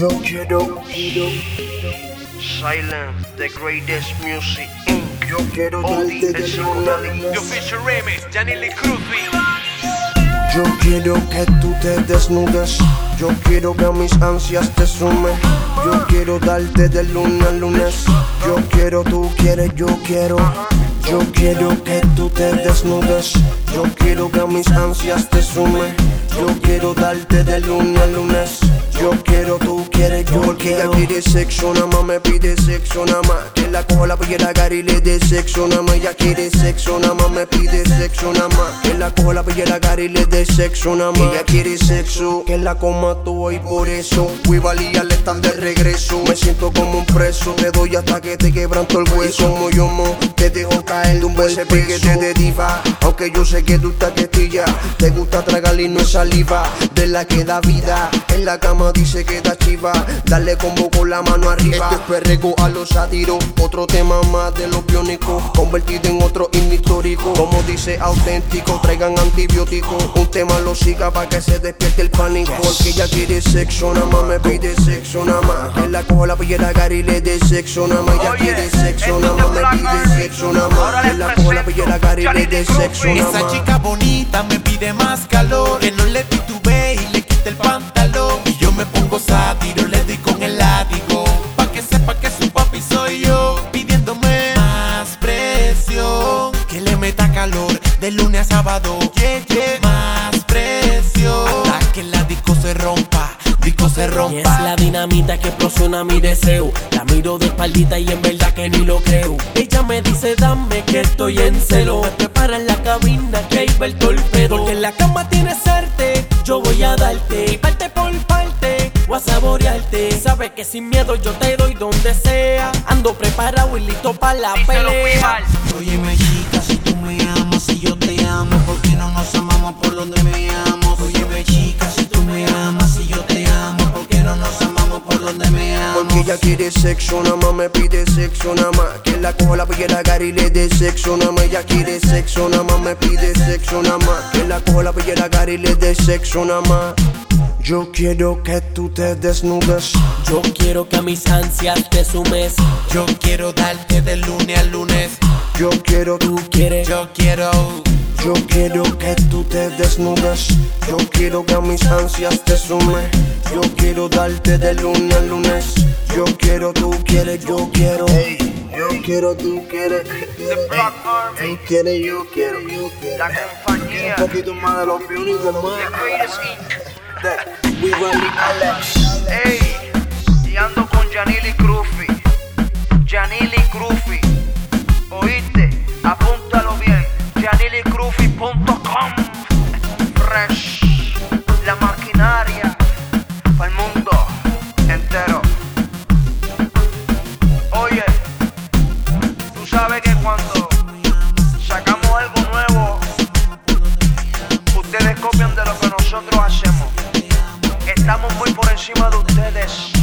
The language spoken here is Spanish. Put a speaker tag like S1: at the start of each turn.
S1: Yo quiero,
S2: Silence, the greatest music Inc.
S1: yo quiero
S2: Odi,
S1: darte
S2: el
S1: luna.
S3: Yo Fisher Remix, Janely Cruz,
S1: Yo quiero que tú te desnudes. Yo quiero que a mis ansias te sume. Yo quiero darte de luna a lunes. Yo quiero, tú quieres, yo quiero. Yo quiero que tú te desnudes. Yo quiero que a mis ansias te sume. Yo quiero darte de lunes a lunes. Yo quiero, tú Porque ella quiere sexo, nada más me pide sexo, nada más. Que la coja la pillera cara y le dé sexo, nada más Ella quiere sexo, nada más me pide sexo, nada más. Que la coja la pillera cara y le dé sexo, nada más. Ella quiere sexo, que la coma tú y por eso. Fui valía le están de regreso. Me siento como un preso, te doy hasta que te quebranto el hueso. Como yo mo, te dejo caer de un buen piquete de diva Aunque yo sé que tú estás quietilla Te gusta tragar y no es saliva De la que da vida. En la cama dice que da chiva Dale combo con la mano arriba. Este es perrego a los sátiros Otro tema más de los biónicos. Convertido en otro himno histórico. Como dice auténtico. Traigan antibióticos. Un tema lo siga para que se despierte el pánico. Porque ella quiere sexo Nada más me pide sexo Nada más. Que la coja la pillera cara y le dé sexo Nada más. Ella quiere sexo
S2: esto
S1: Nada más me pide sexo Nada más. Que la coja la pillera cara y le dé sexo. Nada
S3: Esa chica bonita me pide más de lunes a sábado. Yeah, yeah. Más presión. Hasta que la disco se rompa. Disco se
S4: Y es
S3: rompa.
S4: la dinamita que explosiona mi deseo. La miro de espaldita y en verdad que ni lo creo. Ella me dice, dame que estoy en celo. Me prepara en la cabina que iba el torpedo. Porque en la cama tienes arte, yo voy a darte. Parte por parte, voy a saborearte. Sabes que sin miedo yo te doy donde sea. Ando preparado y listo para la
S2: Díselo,
S4: pelea.
S2: Pimal.
S5: Óyeme
S1: quiere sexo, nada más me pide sexo, nada más Que la coja la pillera cara y le dé sexo, nada más Ella quiere sexo, nada más me pide sexo, nada más Que la coja la pillera cara y le dé sexo, nada más Yo quiero que tú te desnudes
S4: Yo quiero que a mis ansias te sumes.
S3: Yo quiero darte de lunes a lunes.
S1: Yo quiero,
S4: Tú quieres.
S3: Yo quiero.
S1: yo quiero que tú te desnudes Yo quiero que a mis ansias te sume Yo quiero darte de lunes a lunes. Yo quiero, tú quieres, yo quiero. Yo quiero, tú quieres
S2: The
S1: Tú quieres, yo quiero, yo quiero.
S2: la compañía
S1: Un poquito más de los
S2: The
S1: más
S2: Greatest Inc.
S1: We Alex
S2: Bangladesh.